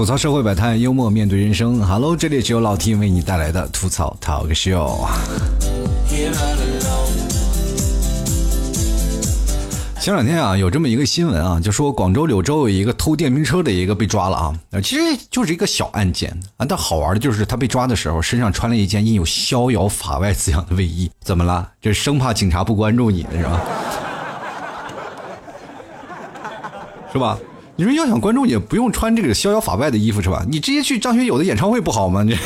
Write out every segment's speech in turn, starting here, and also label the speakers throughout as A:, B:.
A: 吐槽社会百态，幽默面对人生。Hello，这里只有老 T 为你带来的吐槽 Talk Show。前两天啊，有这么一个新闻啊，就说广州柳州有一个偷电瓶车的一个被抓了啊，其实就是一个小案件啊，但好玩的就是他被抓的时候身上穿了一件印有“逍遥法外”字样的卫衣，怎么了？这生怕警察不关注你，是吧？是吧？你说要想关注也，不用穿这个逍遥法外的衣服是吧？你直接去张学友的演唱会不好吗？你。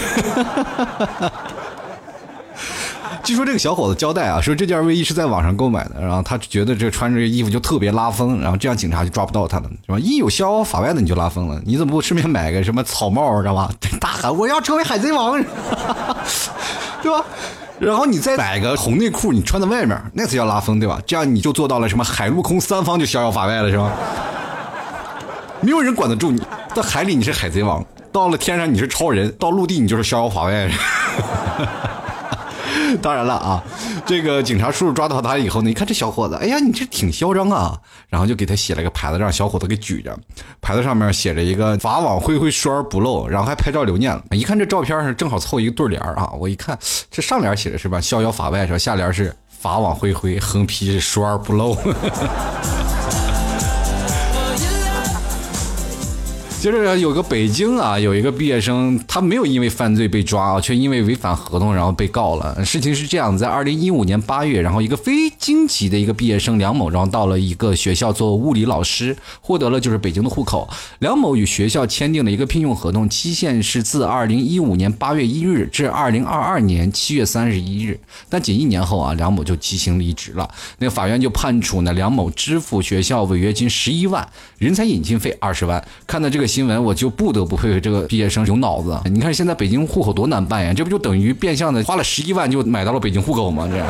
A: 据说这个小伙子交代啊，说这件卫衣是在网上购买的，然后他觉得这穿着这衣服就特别拉风，然后这样警察就抓不到他了，是吧？一有逍遥法外的你就拉风了，你怎么不顺便买个什么草帽，知道吧？大喊我要成为海贼王，对吧？然后你再买个红内裤，你穿在外面，那才叫拉风，对吧？这样你就做到了什么海陆空三方就逍遥法外了，是吧？没有人管得住你，在海里你是海贼王，到了天上你是超人，到陆地你就是逍遥法外。当然了啊，这个警察叔叔抓到他以后呢，一看这小伙子，哎呀，你这挺嚣张啊，然后就给他写了个牌子，让小伙子给举着，牌子上面写着一个“法网恢恢，疏而不漏”，然后还拍照留念了。一看这照片上正好凑一个对联啊，我一看这上联写的是吧，逍遥法外是吧，下联是法网恢恢，横批是疏而不漏。就是有个北京啊，有一个毕业生，他没有因为犯罪被抓啊，却因为违反合同然后被告了。事情是这样，在二零一五年八月，然后一个非京籍的一个毕业生梁某，然后到了一个学校做物理老师，获得了就是北京的户口。梁某与学校签订了一个聘用合同，期限是自二零一五年八月一日至二零二二年七月三十一日。但仅一年后啊，梁某就即行离职了。那个法院就判处呢梁某支付学校违约金十一万，人才引进费二十万。看到这个。新闻我就不得不佩服这个毕业生有脑子。你看现在北京户口多难办呀，这不就等于变相的花了十一万就买到了北京户口吗？这。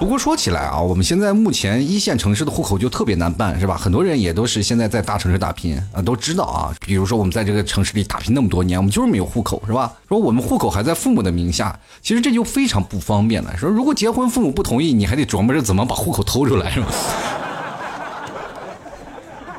A: 不过说起来啊，我们现在目前一线城市的户口就特别难办，是吧？很多人也都是现在在大城市打拼啊，都知道啊。比如说我们在这个城市里打拼那么多年，我们就是没有户口，是吧？说我们户口还在父母的名下，其实这就非常不方便了。说如果结婚父母不同意，你还得琢磨着怎么把户口偷出来，是吧？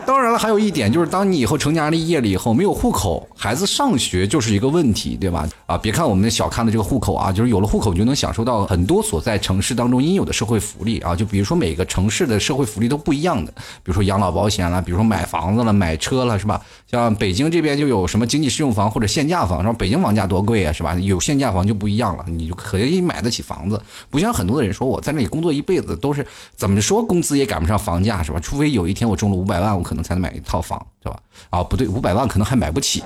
A: 当然了，还有一点就是，当你以后成家立业了以后，没有户口，孩子上学就是一个问题，对吧？啊，别看我们小看的这个户口啊，就是有了户口，就能享受到很多所在城市当中应有的社会福利啊。就比如说每个城市的社会福利都不一样的，比如说养老保险了，比如说买房子了、买车了，是吧？像北京这边就有什么经济适用房或者限价房，说北京房价多贵啊，是吧？有限价房就不一样了，你就可以买得起房子。不像很多的人说，我在那里工作一辈子都是怎么说，工资也赶不上房价，是吧？除非有一天我中了五百万，我可能才能买一套房，是吧？啊，不对，五百万可能还买不起。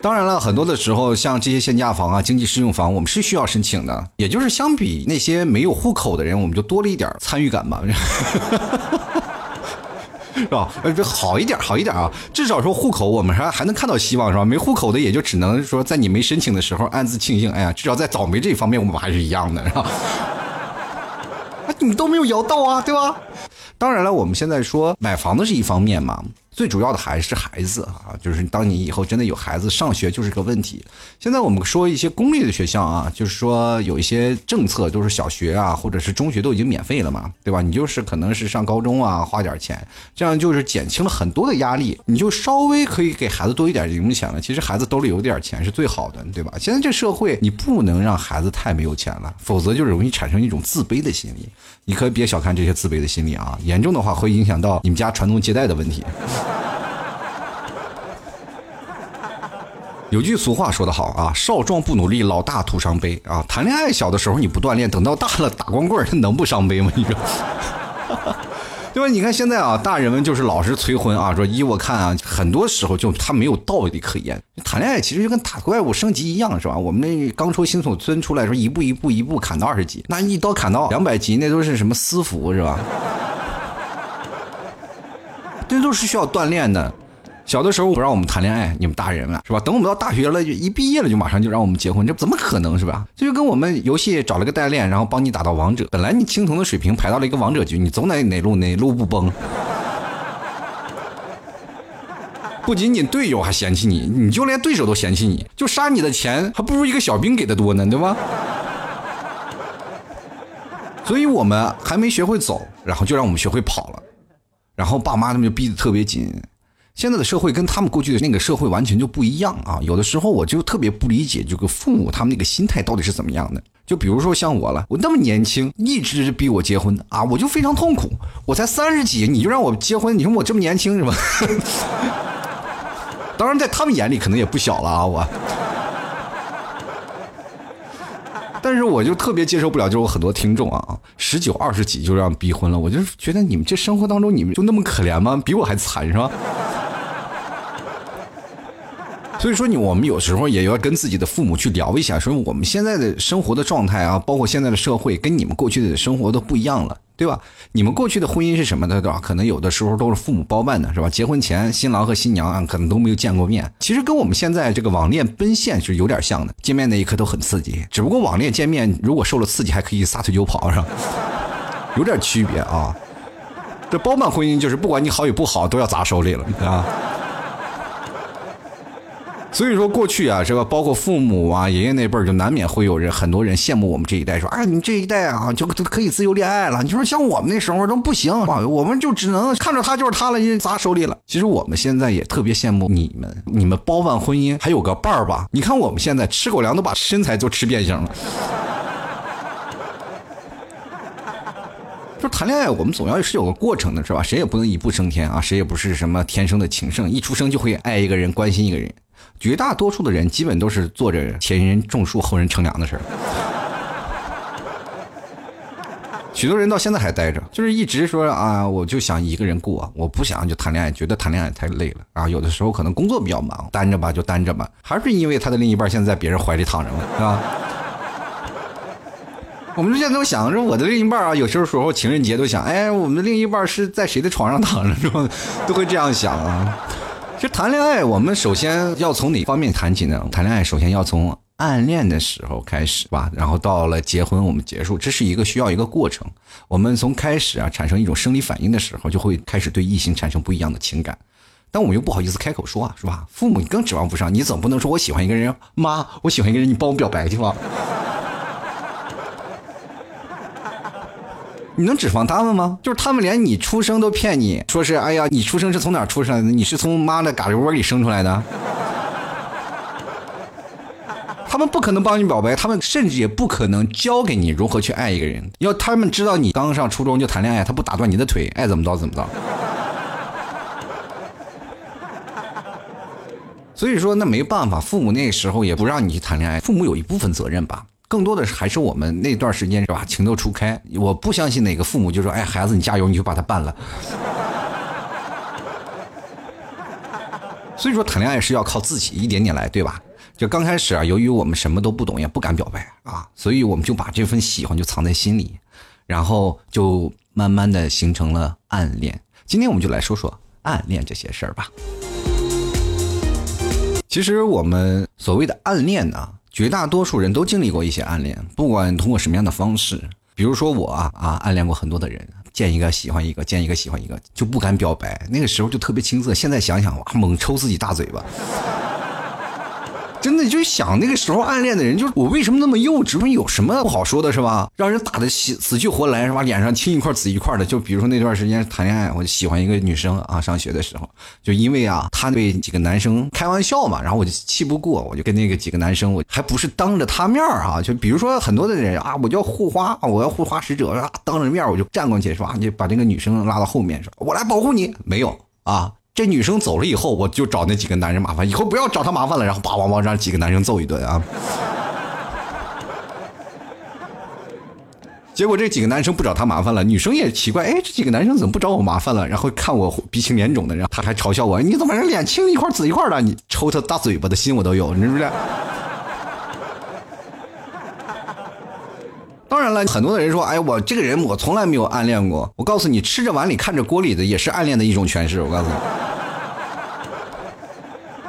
A: 当然了，很多的时候，像这些限价房啊、经济适用房，我们是需要申请的。也就是相比那些没有户口的人，我们就多了一点参与感吧，是吧？呃，这好一点，好一点啊！至少说户口，我们还还能看到希望，是吧？没户口的，也就只能说在你没申请的时候暗自庆幸，哎呀，至少在倒霉这方面，我们还是一样的，是吧？啊，你都没有摇到啊，对吧？当然了，我们现在说买房子是一方面嘛。最主要的还是孩子啊，就是当你以后真的有孩子上学就是个问题。现在我们说一些公立的学校啊，就是说有一些政策都是小学啊或者是中学都已经免费了嘛，对吧？你就是可能是上高中啊花点钱，这样就是减轻了很多的压力，你就稍微可以给孩子多一点零用钱了。其实孩子兜里有点钱是最好的，对吧？现在这社会你不能让孩子太没有钱了，否则就容易产生一种自卑的心理。你可别小看这些自卑的心理啊，严重的话会影响到你们家传宗接代的问题。有句俗话说得好啊，少壮不努力，老大徒伤悲啊。谈恋爱小的时候你不锻炼，等到大了打光棍，能不伤悲吗？你说，对吧？你看现在啊，大人们就是老是催婚啊，说依我看啊，很多时候就他没有道理可言。谈恋爱其实就跟打怪物升级一样，是吧？我们那刚出新手村出来时候，一步一步一步砍到二十级，那一刀砍到两百级，那都是什么私服是吧？这都是需要锻炼的。小的时候不让我们谈恋爱，你们大人了是吧？等我们到大学了，就一毕业了就马上就让我们结婚，这怎么可能是吧？这就跟我们游戏找了个代练，然后帮你打到王者。本来你青铜的水平排到了一个王者局，你走哪哪路哪路不崩？不仅仅队友还嫌弃你，你就连对手都嫌弃你，就杀你的钱还不如一个小兵给的多呢，对吧？所以我们还没学会走，然后就让我们学会跑了，然后爸妈他们就逼得特别紧。现在的社会跟他们过去的那个社会完全就不一样啊！有的时候我就特别不理解，这个父母他们那个心态到底是怎么样的。就比如说像我了，我那么年轻，一直逼我结婚啊，我就非常痛苦。我才三十几，你就让我结婚，你说我这么年轻是吧？当然，在他们眼里可能也不小了啊，我。但是我就特别接受不了，就是我很多听众啊，十九二十几就让逼婚了，我就觉得你们这生活当中你们就那么可怜吗？比我还惨是吧？所以说，你我们有时候也要跟自己的父母去聊一下，说我们现在的生活的状态啊，包括现在的社会，跟你们过去的生活都不一样了，对吧？你们过去的婚姻是什么的，对吧？可能有的时候都是父母包办的，是吧？结婚前，新郎和新娘啊，可能都没有见过面。其实跟我们现在这个网恋奔现是有点像的，见面那一刻都很刺激。只不过网恋见面，如果受了刺激，还可以撒腿就跑，是吧？有点区别啊。这包办婚姻就是不管你好与不好，都要砸手里了，啊。所以说过去啊，这个包括父母啊、爷爷那辈儿，就难免会有人很多人羡慕我们这一代，说啊，你这一代啊，就都可以自由恋爱了。你说像我们那时候都不行，我们就只能看着他就是他了，就砸手里了。其实我们现在也特别羡慕你们，你们包办婚姻还有个伴儿吧？你看我们现在吃狗粮都把身材都吃变形了。说谈恋爱，我们总要是有个过程的，是吧？谁也不能一步升天啊，谁也不是什么天生的情圣，一出生就会爱一个人、关心一个人。绝大多数的人基本都是做着前人种树后人乘凉的事儿，许多人到现在还待着，就是一直说啊，我就想一个人过，我不想就谈恋爱，觉得谈恋爱太累了啊。有的时候可能工作比较忙，单着吧就单着吧，还是因为他的另一半现在在别人怀里躺着了，是吧？我们就现在都想着我的另一半啊，有时候时候情人节都想，哎，我们的另一半是在谁的床上躺着，是吧？都会这样想啊。其实谈恋爱，我们首先要从哪方面谈起呢？谈恋爱首先要从暗恋的时候开始吧，然后到了结婚，我们结束，这是一个需要一个过程。我们从开始啊产生一种生理反应的时候，就会开始对异性产生不一样的情感，但我们又不好意思开口说啊，是吧？父母你更指望不上，你总不能说我喜欢一个人，妈，我喜欢一个人，你帮我表白去吧。你能指望他们吗？就是他们连你出生都骗你，说是哎呀，你出生是从哪出生的？你是从妈的嘎吱窝里生出来的。他们不可能帮你表白，他们甚至也不可能教给你如何去爱一个人。要他们知道你刚上初中就谈恋爱，他不打断你的腿，爱怎么着怎么着。所以说那没办法，父母那时候也不让你去谈恋爱，父母有一部分责任吧。更多的还是我们那段时间是吧？情窦初开，我不相信哪个父母就说：“哎，孩子你加油，你就把他办了。”所以说谈恋爱是要靠自己一点点来，对吧？就刚开始啊，由于我们什么都不懂，也不敢表白啊，所以我们就把这份喜欢就藏在心里，然后就慢慢的形成了暗恋。今天我们就来说说暗恋这些事儿吧。其实我们所谓的暗恋呢。绝大多数人都经历过一些暗恋，不管通过什么样的方式，比如说我啊啊，暗恋过很多的人，见一个喜欢一个，见一个喜欢一个，就不敢表白，那个时候就特别青涩。现在想想哇，猛抽自己大嘴巴。真的就想那个时候暗恋的人，就是我为什么那么幼稚？问有什么不好说的，是吧？让人打的死死去活来，是吧？脸上青一块紫一块的。就比如说那段时间谈恋爱，我就喜欢一个女生啊，上学的时候，就因为啊，她对几个男生开玩笑嘛，然后我就气不过，我就跟那个几个男生，我还不是当着他面啊，就比如说很多的人啊，我叫护花，我要护花使者啊，当着面我就站过去，是吧？你把这个女生拉到后面，说我来保护你，没有啊。这女生走了以后，我就找那几个男人麻烦，以后不要找他麻烦了。然后叭叭叭让几个男生揍一顿啊！结果这几个男生不找他麻烦了，女生也奇怪，哎，这几个男生怎么不找我麻烦了？然后看我鼻青脸肿的，然后他还嘲笑我，你怎么人脸青一块紫一块的？你抽他大嘴巴的心我都有，你知不知道？当然了，很多的人说，哎，我这个人我从来没有暗恋过。我告诉你，吃着碗里看着锅里的也是暗恋的一种诠释。我告诉你。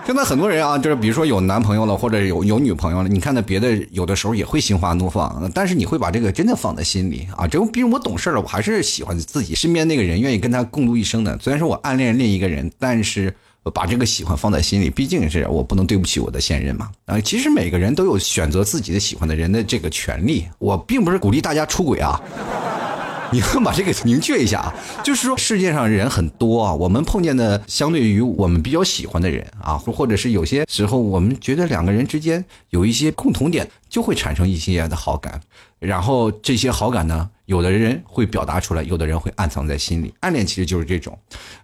A: 现在很多人啊，就是比如说有男朋友了，或者有有女朋友了，你看到别的有的时候也会心花怒放，但是你会把这个真的放在心里啊。这比如我懂事了，我还是喜欢自己身边那个人，愿意跟他共度一生的。虽然说我暗恋另一个人，但是把这个喜欢放在心里，毕竟是我不能对不起我的现任嘛。啊，其实每个人都有选择自己的喜欢的人的这个权利。我并不是鼓励大家出轨啊。你们把这个明确一下啊，就是说世界上人很多啊，我们碰见的相对于我们比较喜欢的人啊，或者是有些时候我们觉得两个人之间有一些共同点，就会产生一些的好感，然后这些好感呢，有的人会表达出来，有的人会暗藏在心里。暗恋其实就是这种，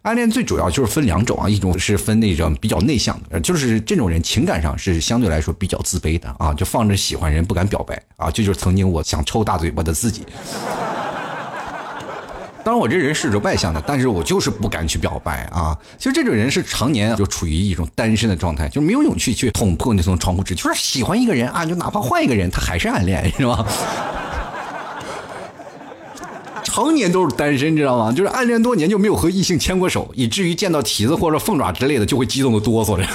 A: 暗恋最主要就是分两种啊，一种是分那种比较内向的，就是这种人情感上是相对来说比较自卑的啊，就放着喜欢人不敢表白啊，这就是曾经我想抽大嘴巴的自己。当然，我这人是个外向的，但是我就是不敢去表白啊。其实这种人是常年就处于一种单身的状态，就没有勇气去捅破那层窗户纸。就是喜欢一个人啊，就哪怕换一个人，他还是暗恋，是吧？常年都是单身，知道吗？就是暗恋多年就没有和异性牵过手，以至于见到蹄子或者凤爪之类的就会激动的哆嗦着。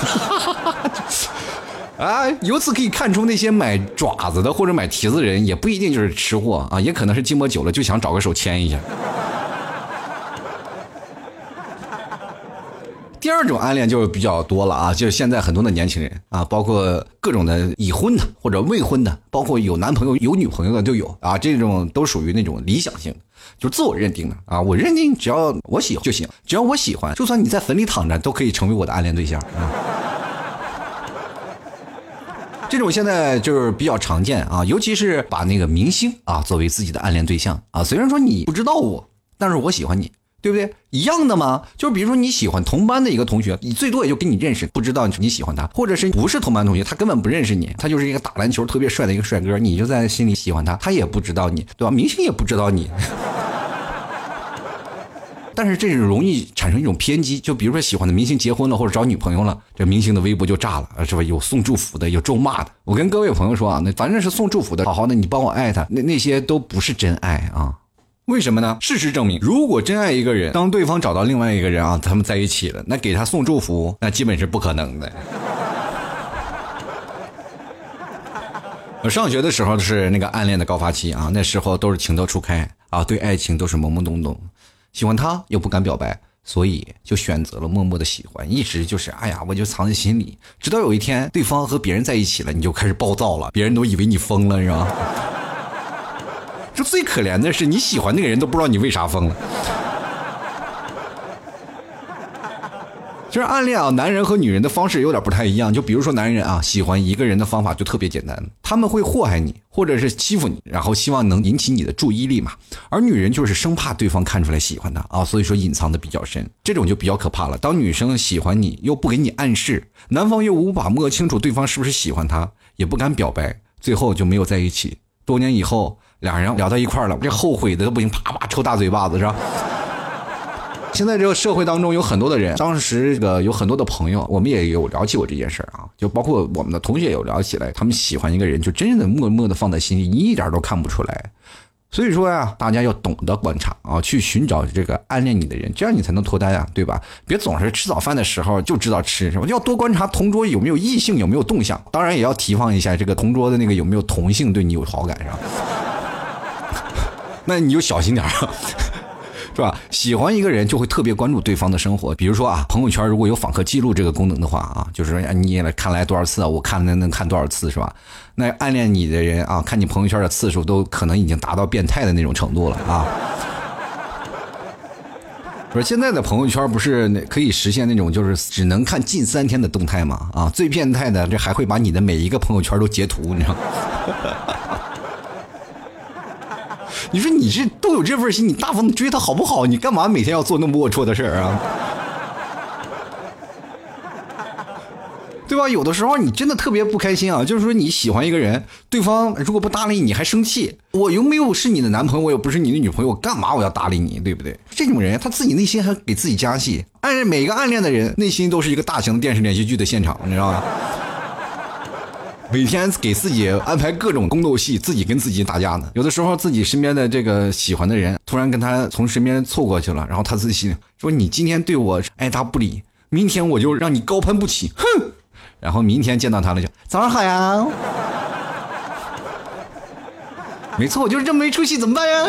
A: 啊，由此可以看出，那些买爪子的或者买蹄子的人，也不一定就是吃货啊，也可能是寂寞久了就想找个手牵一下。第二种暗恋就比较多了啊，就是现在很多的年轻人啊，包括各种的已婚的或者未婚的，包括有男朋友有女朋友的都有啊，这种都属于那种理想性，就自我认定的啊，我认定只要我喜欢就行，只要我喜欢，就算你在坟里躺着都可以成为我的暗恋对象啊。这种现在就是比较常见啊，尤其是把那个明星啊作为自己的暗恋对象啊，虽然说你不知道我，但是我喜欢你。对不对？一样的吗？就比如说你喜欢同班的一个同学，你最多也就跟你认识，不知道你喜欢他，或者是不是同班同学，他根本不认识你，他就是一个打篮球特别帅的一个帅哥，你就在心里喜欢他，他也不知道你，对吧？明星也不知道你，但是这是容易产生一种偏激，就比如说喜欢的明星结婚了或者找女朋友了，这明星的微博就炸了，是吧？有送祝福的，有咒骂的。我跟各位朋友说啊，那反正是送祝福的，好好的，你帮我爱他，那那些都不是真爱啊。为什么呢？事实证明，如果真爱一个人，当对方找到另外一个人啊，他们在一起了，那给他送祝福，那基本是不可能的。我 上学的时候是那个暗恋的高发期啊，那时候都是情窦初开啊，对爱情都是懵懵懂懂，喜欢他又不敢表白，所以就选择了默默的喜欢，一直就是哎呀，我就藏在心里，直到有一天对方和别人在一起了，你就开始暴躁了，别人都以为你疯了，是吧？这最可怜的是，你喜欢那个人都不知道你为啥疯了。就是暗恋啊，男人和女人的方式有点不太一样。就比如说，男人啊，喜欢一个人的方法就特别简单，他们会祸害你，或者是欺负你，然后希望能引起你的注意力嘛。而女人就是生怕对方看出来喜欢他啊，所以说隐藏的比较深，这种就比较可怕了。当女生喜欢你又不给你暗示，男方又无法摸清楚对方是不是喜欢他，也不敢表白，最后就没有在一起。多年以后。俩人聊到一块儿了，这后悔的都不行，啪啪抽大嘴巴子是吧？现在这个社会当中有很多的人，当时这个有很多的朋友，我们也有聊起过这件事儿啊，就包括我们的同学有聊起来，他们喜欢一个人，就真正的默默的放在心里，你一点都看不出来。所以说呀，大家要懂得观察啊，去寻找这个暗恋你的人，这样你才能脱单呀，对吧？别总是吃早饭的时候就知道吃，什么？要多观察同桌有没有异性，有没有动向，当然也要提防一下这个同桌的那个有没有同性对你有好感，是吧？那你就小心点儿，是吧？喜欢一个人就会特别关注对方的生活，比如说啊，朋友圈如果有访客记录这个功能的话啊，就是说你看来多少次，我看能能看多少次，是吧？那暗恋你的人啊，看你朋友圈的次数都可能已经达到变态的那种程度了啊。不是现在的朋友圈不是可以实现那种就是只能看近三天的动态吗？啊，最变态的这还会把你的每一个朋友圈都截图，你知道。你说你这都有这份心，你大方的追他好不好？你干嘛每天要做那么龌龊的事儿啊？对吧？有的时候你真的特别不开心啊，就是说你喜欢一个人，对方如果不搭理你，还生气。我又没有是你的男朋友，我又不是你的女朋友，干嘛我要搭理你？对不对？这种人他自己内心还给自己加戏。暗每个暗恋的人内心都是一个大型电视连续剧的现场，你知道吗？每天给自己安排各种宫斗戏，自己跟自己打架呢。有的时候自己身边的这个喜欢的人突然跟他从身边凑过去了，然后他自己说：“你今天对我爱答不理，明天我就让你高攀不起。”哼，然后明天见到他了就早上好呀。没错，我就是这么没出息，怎么办呀？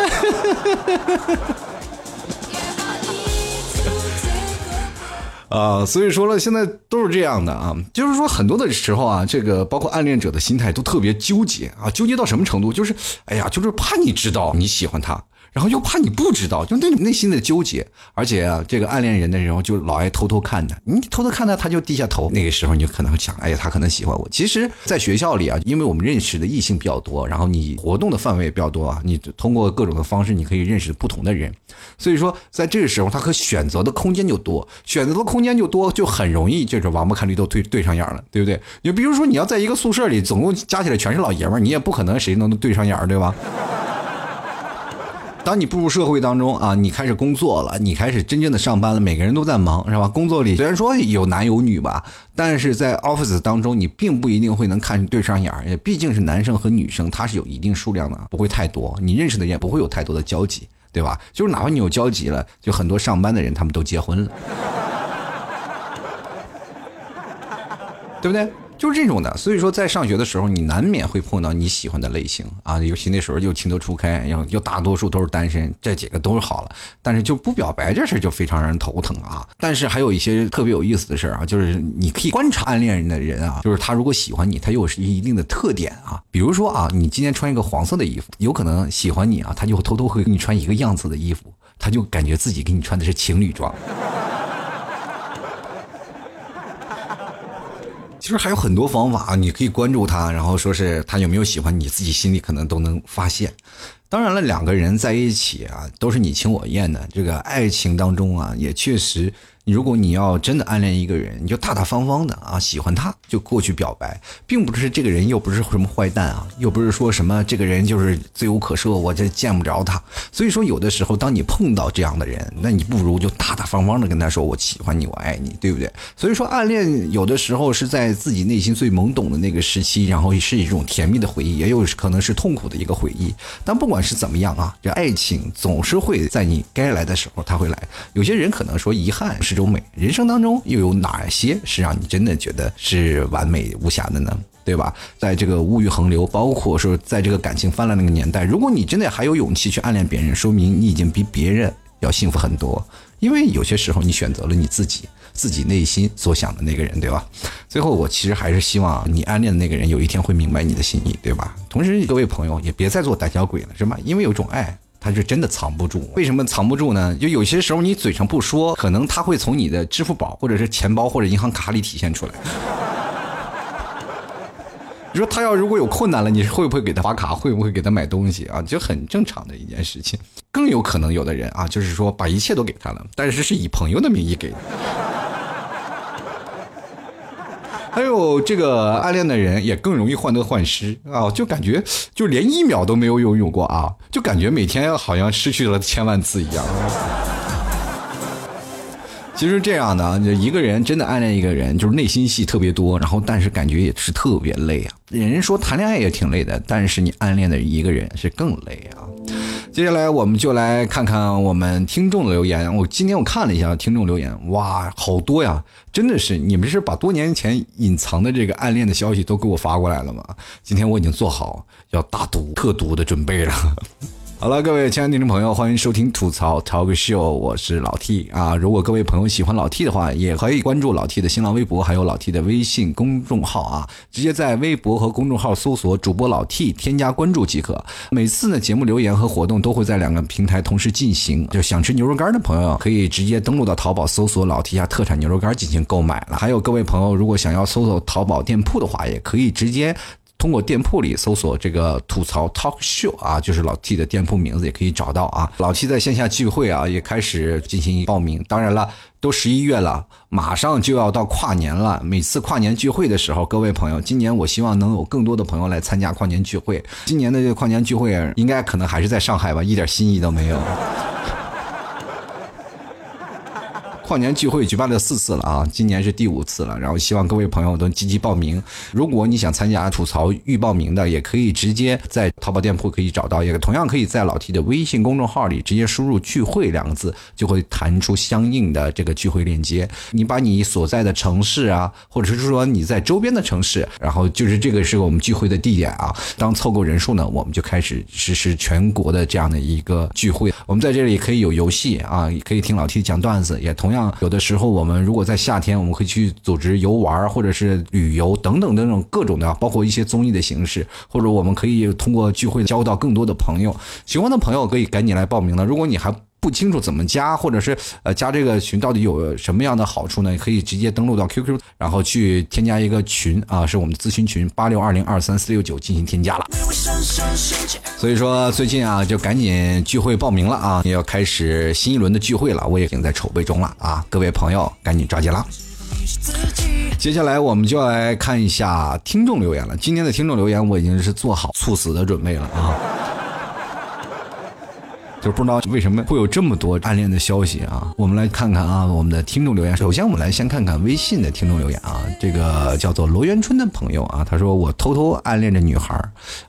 A: 啊，所以说了，现在都是这样的啊，就是说很多的时候啊，这个包括暗恋者的心态都特别纠结啊，纠结到什么程度？就是，哎呀，就是怕你知道你喜欢他，然后又怕你不知道，就那种内心的纠结。而且啊，这个暗恋人的时候就老爱偷偷看他，你偷偷看他，他就低下头。那个时候你就可能会想，哎呀，他可能喜欢我。其实，在学校里啊，因为我们认识的异性比较多，然后你活动的范围也比较多啊，你通过各种的方式，你可以认识不同的人。所以说，在这个时候，他可选择的空间就多，选择的空间就多，就很容易就是王八看绿豆对对上眼了，对不对？你比如说，你要在一个宿舍里，总共加起来全是老爷们儿，你也不可能谁能对上眼儿，对吧？当你步入社会当中啊，你开始工作了，你开始真正的上班了，每个人都在忙，是吧？工作里虽然说有男有女吧，但是在 office 当中，你并不一定会能看对上眼儿，也毕竟是男生和女生，他是有一定数量的，不会太多，你认识的也不会有太多的交集，对吧？就是哪怕你有交集了，就很多上班的人他们都结婚了，对不对？就是这种的，所以说在上学的时候，你难免会碰到你喜欢的类型啊，尤其那时候又情窦初开，又又大多数都是单身，这几个都是好了，但是就不表白这事就非常让人头疼啊。但是还有一些特别有意思的事儿啊，就是你可以观察暗恋人的人啊，就是他如果喜欢你，他又是一定的特点啊，比如说啊，你今天穿一个黄色的衣服，有可能喜欢你啊，他就偷偷会给你穿一个样子的衣服，他就感觉自己给你穿的是情侣装。就是还有很多方法，你可以关注他，然后说是他有没有喜欢你，自己心里可能都能发现。当然了，两个人在一起啊，都是你情我愿的，这个爱情当中啊，也确实。如果你要真的暗恋一个人，你就大大方方的啊，喜欢他就过去表白，并不是这个人又不是什么坏蛋啊，又不是说什么这个人就是罪无可赦，我这见不着他。所以说，有的时候当你碰到这样的人，那你不如就大大方方的跟他说我喜欢你，我爱你，对不对？所以说，暗恋有的时候是在自己内心最懵懂的那个时期，然后是一种甜蜜的回忆，也有可能是痛苦的一个回忆。但不管是怎么样啊，这爱情总是会在你该来的时候他会来。有些人可能说遗憾是。种美人生当中又有哪些是让你真的觉得是完美无瑕的呢？对吧？在这个物欲横流，包括说在这个感情泛滥那个年代，如果你真的还有勇气去暗恋别人，说明你已经比别人要幸福很多。因为有些时候你选择了你自己，自己内心所想的那个人，对吧？最后，我其实还是希望你暗恋的那个人有一天会明白你的心意，对吧？同时，各位朋友也别再做胆小鬼了，是吧？因为有种爱。他是真的藏不住，为什么藏不住呢？就有些时候你嘴上不说，可能他会从你的支付宝或者是钱包或者银行卡里体现出来。你说他要如果有困难了，你会不会给他发卡？会不会给他买东西啊？就很正常的一件事情。更有可能有的人啊，就是说把一切都给他了，但是是以朋友的名义给。还有这个暗恋的人也更容易患得患失啊，就感觉就连一秒都没有拥有过啊，就感觉每天好像失去了千万次一样。其实这样的，就一个人真的暗恋一个人，就是内心戏特别多，然后但是感觉也是特别累啊。人说谈恋爱也挺累的，但是你暗恋的一个人是更累啊。接下来我们就来看看我们听众的留言。我今天我看了一下听众留言，哇，好多呀！真的是你们是把多年前隐藏的这个暗恋的消息都给我发过来了吗？今天我已经做好要大毒特毒的准备了。好了，各位亲爱的听众朋友，欢迎收听吐槽 Talk Show，我是老 T 啊。如果各位朋友喜欢老 T 的话，也可以关注老 T 的新浪微博，还有老 T 的微信公众号啊。直接在微博和公众号搜索主播老 T，添加关注即可。每次呢节目留言和活动都会在两个平台同时进行。就想吃牛肉干的朋友，可以直接登录到淘宝搜索老 T 家特产牛肉干进行购买了。还有各位朋友，如果想要搜索淘宝店铺的话，也可以直接。通过店铺里搜索这个吐槽 talk show 啊，就是老 T 的店铺名字也可以找到啊。老 T 在线下聚会啊，也开始进行报名。当然了，都十一月了，马上就要到跨年了。每次跨年聚会的时候，各位朋友，今年我希望能有更多的朋友来参加跨年聚会。今年的这个跨年聚会应该可能还是在上海吧，一点新意都没有。跨年聚会举办了四次了啊，今年是第五次了。然后希望各位朋友都积极报名。如果你想参加吐槽预报名的，也可以直接在淘宝店铺可以找到，也同样可以在老 T 的微信公众号里直接输入“聚会”两个字，就会弹出相应的这个聚会链接。你把你所在的城市啊，或者是说你在周边的城市，然后就是这个是我们聚会的地点啊。当凑够人数呢，我们就开始实施全国的这样的一个聚会。我们在这里可以有游戏啊，也可以听老 T 讲段子，也同样。像，有的时候我们如果在夏天，我们可以去组织游玩或者是旅游等等等等各种的，包括一些综艺的形式，或者我们可以通过聚会交到更多的朋友。喜欢的朋友可以赶紧来报名了。如果你还不清楚怎么加，或者是呃加这个群到底有什么样的好处呢？可以直接登录到 QQ，然后去添加一个群啊，是我们的咨询群八六二零二三四六九进行添加了。所以说最近啊，就赶紧聚会报名了啊，也要开始新一轮的聚会了，我也已经在筹备中了啊，各位朋友赶紧抓紧了。接下来我们就来看一下听众留言了，今天的听众留言我已经是做好猝死的准备了啊。就不知道为什么会有这么多暗恋的消息啊！我们来看看啊，我们的听众留言。首先，我们来先看看微信的听众留言啊。这个叫做罗元春的朋友啊，他说：“我偷偷暗恋着女孩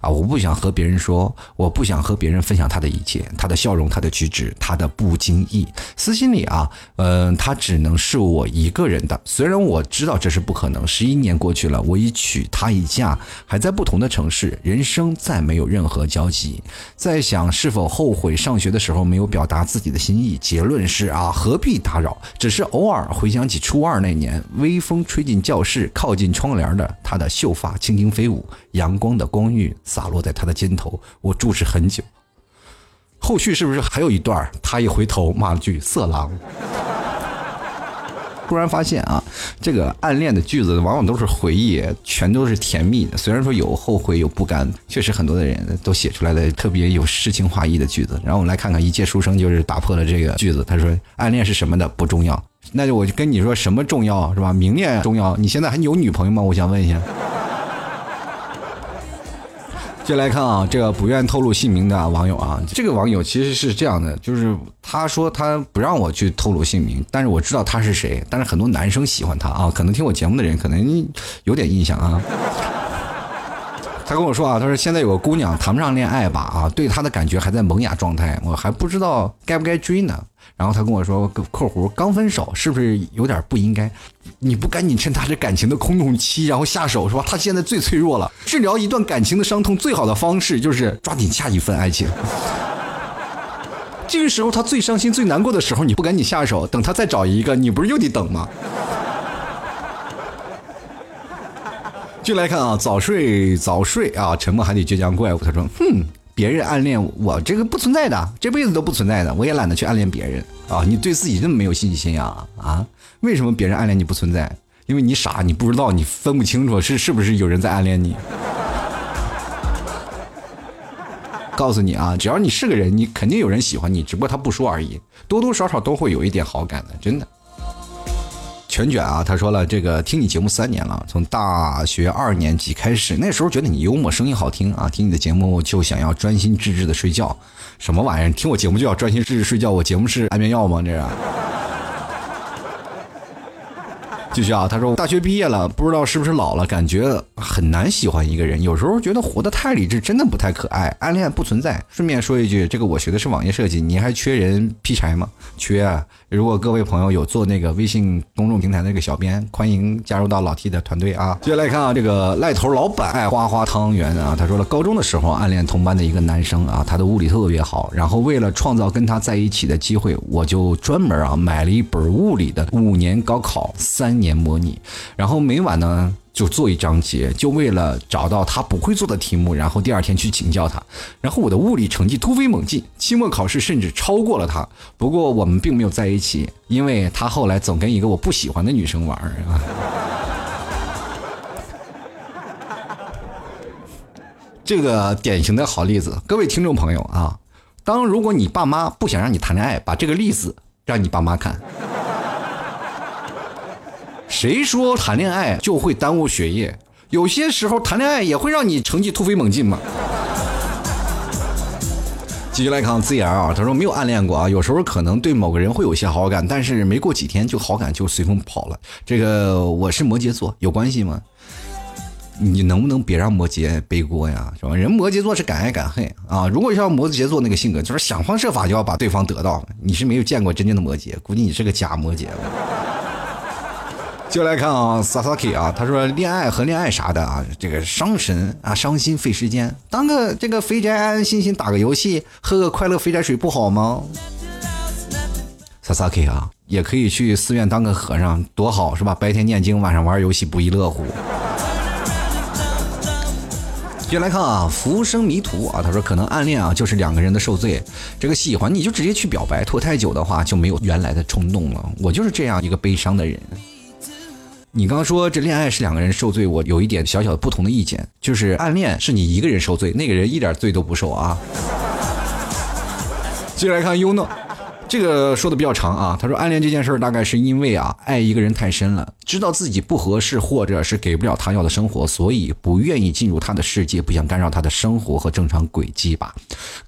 A: 啊，我不想和别人说，我不想和别人分享她的一切，她的笑容，她的举止，她的不经意。私心里啊，嗯，她只能是我一个人的。虽然我知道这是不可能。十一年过去了，我已娶她一嫁，还在不同的城市，人生再没有任何交集。在想是否后悔上。”学的时候没有表达自己的心意，结论是啊，何必打扰？只是偶尔回想起初二那年，微风吹进教室，靠近窗帘的他的秀发轻轻飞舞，阳光的光晕洒落在他的肩头，我注视很久。后续是不是还有一段？他一回头骂了句“色狼”。突然发现啊，这个暗恋的句子往往都是回忆，全都是甜蜜的。虽然说有后悔有不甘，确实很多的人都写出来的特别有诗情画意的句子。然后我们来看看一介书生就是打破了这个句子，他说：“暗恋是什么的不重要，那就我就跟你说什么重要是吧？明恋重要。你现在还有女朋友吗？我想问一下。”接来看啊，这个不愿透露姓名的网友啊，这个网友其实是这样的，就是他说他不让我去透露姓名，但是我知道他是谁，但是很多男生喜欢他啊，可能听我节目的人可能有点印象啊。他跟我说啊，他说现在有个姑娘谈不上恋爱吧啊，对他的感觉还在萌芽状态，我还不知道该不该追呢。然后他跟我说，客户刚分手，是不是有点不应该？你不赶紧趁他这感情的空洞期，然后下手是吧？他现在最脆弱了，治疗一段感情的伤痛最好的方式就是抓紧下一份爱情。这个时候他最伤心、最难过的时候，你不赶紧下手，等他再找一个，你不是又得等吗？就来看啊，早睡早睡啊，沉默还得倔强怪物。他说：“哼，别人暗恋我，这个不存在的，这辈子都不存在的。我也懒得去暗恋别人啊。你对自己这么没有信心啊？啊？为什么别人暗恋你不存在？因为你傻，你不知道，你分不清楚是是不是有人在暗恋你。告诉你啊，只要你是个人，你肯定有人喜欢你，只不过他不说而已。多多少少都会有一点好感的，真的。”全卷啊，他说了，这个听你节目三年了，从大学二年级开始，那时候觉得你幽默，声音好听啊，听你的节目就想要专心致志的睡觉，什么玩意儿？听我节目就要专心致志睡觉？我节目是安眠药吗？这是。继续啊，他说大学毕业了，不知道是不是老了，感觉很难喜欢一个人。有时候觉得活得太理智，真的不太可爱。暗恋不存在。顺便说一句，这个我学的是网页设计，你还缺人劈柴吗？缺啊！如果各位朋友有做那个微信公众平台那个小编，欢迎加入到老 T 的团队啊。接下来看啊，这个赖头老板爱花花汤圆啊，他说了，高中的时候暗恋同班的一个男生啊，他的物理特别好，然后为了创造跟他在一起的机会，我就专门啊买了一本物理的五年高考三。年模拟，然后每晚呢就做一章节，就为了找到他不会做的题目，然后第二天去请教他。然后我的物理成绩突飞猛进，期末考试甚至超过了他。不过我们并没有在一起，因为他后来总跟一个我不喜欢的女生玩啊。这个典型的好例子，各位听众朋友啊，当如果你爸妈不想让你谈恋爱，把这个例子让你爸妈看。谁说谈恋爱就会耽误学业？有些时候谈恋爱也会让你成绩突飞猛进嘛。继续来看字眼啊，他说没有暗恋过啊，有时候可能对某个人会有些好感，但是没过几天就好感就随风跑了。这个我是摩羯座，有关系吗？你能不能别让摩羯背锅呀？是吧？人摩羯座是敢爱敢恨啊。如果像摩羯座那个性格，就是想方设法就要把对方得到，你是没有见过真正的摩羯，估计你是个假摩羯。就来看啊，Sasaki 啊，他说恋爱和恋爱啥的啊，这个伤神啊，伤心费时间。当个这个肥宅安安心心打个游戏，喝个快乐肥宅水不好吗？Sasaki 啊，也可以去寺院当个和尚，多好是吧？白天念经，晚上玩游戏，不亦乐乎。接来看啊，浮生迷途啊，他说可能暗恋啊就是两个人的受罪，这个喜欢你就直接去表白，拖太久的话就没有原来的冲动了。我就是这样一个悲伤的人。你刚说这恋爱是两个人受罪，我有一点小小的不同的意见，就是暗恋是你一个人受罪，那个人一点罪都不受啊。接着来看优诺。这个说的比较长啊，他说暗恋这件事儿大概是因为啊爱一个人太深了，知道自己不合适或者是给不了他要的生活，所以不愿意进入他的世界，不想干扰他的生活和正常轨迹吧。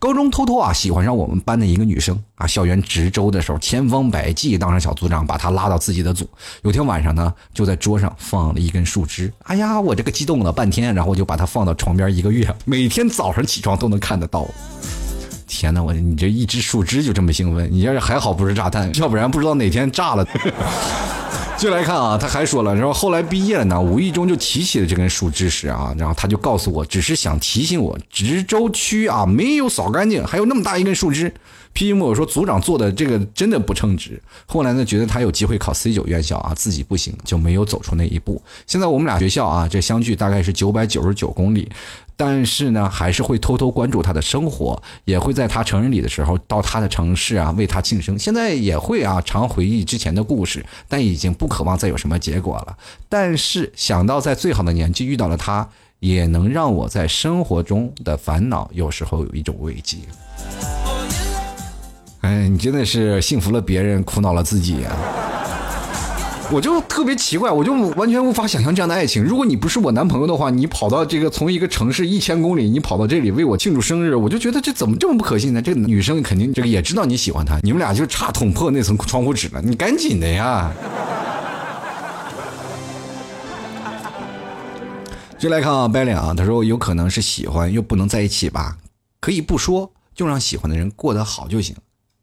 A: 高中偷偷啊喜欢上我们班的一个女生啊，校园值周的时候千方百计当上小组长，把她拉到自己的组。有天晚上呢，就在桌上放了一根树枝，哎呀，我这个激动了半天，然后就把它放到床边一个月，每天早上起床都能看得到。天哪，我你这一只树枝就这么兴奋？你要是还好不是炸弹，要不然不知道哪天炸了。就来看啊，他还说了，然后后来毕业了呢，无意中就提起了这根树枝时啊，然后他就告诉我，只是想提醒我，值州区啊没有扫干净，还有那么大一根树枝。批评我说组长做的这个真的不称职。后来呢，觉得他有机会考 C 九院校啊，自己不行，就没有走出那一步。现在我们俩学校啊，这相距大概是九百九十九公里。但是呢，还是会偷偷关注他的生活，也会在他成人礼的时候到他的城市啊为他庆生。现在也会啊常回忆之前的故事，但已经不渴望再有什么结果了。但是想到在最好的年纪遇到了他，也能让我在生活中的烦恼有时候有一种慰藉。哎，你真的是幸福了别人，苦恼了自己呀。我就特别奇怪，我就完全无法想象这样的爱情。如果你不是我男朋友的话，你跑到这个从一个城市一千公里，你跑到这里为我庆祝生日，我就觉得这怎么这么不可信呢？这个女生肯定这个也知道你喜欢她，你们俩就差捅破那层窗户纸了。你赶紧的呀！就来看啊，白脸啊，他说有可能是喜欢又不能在一起吧？可以不说，就让喜欢的人过得好就行。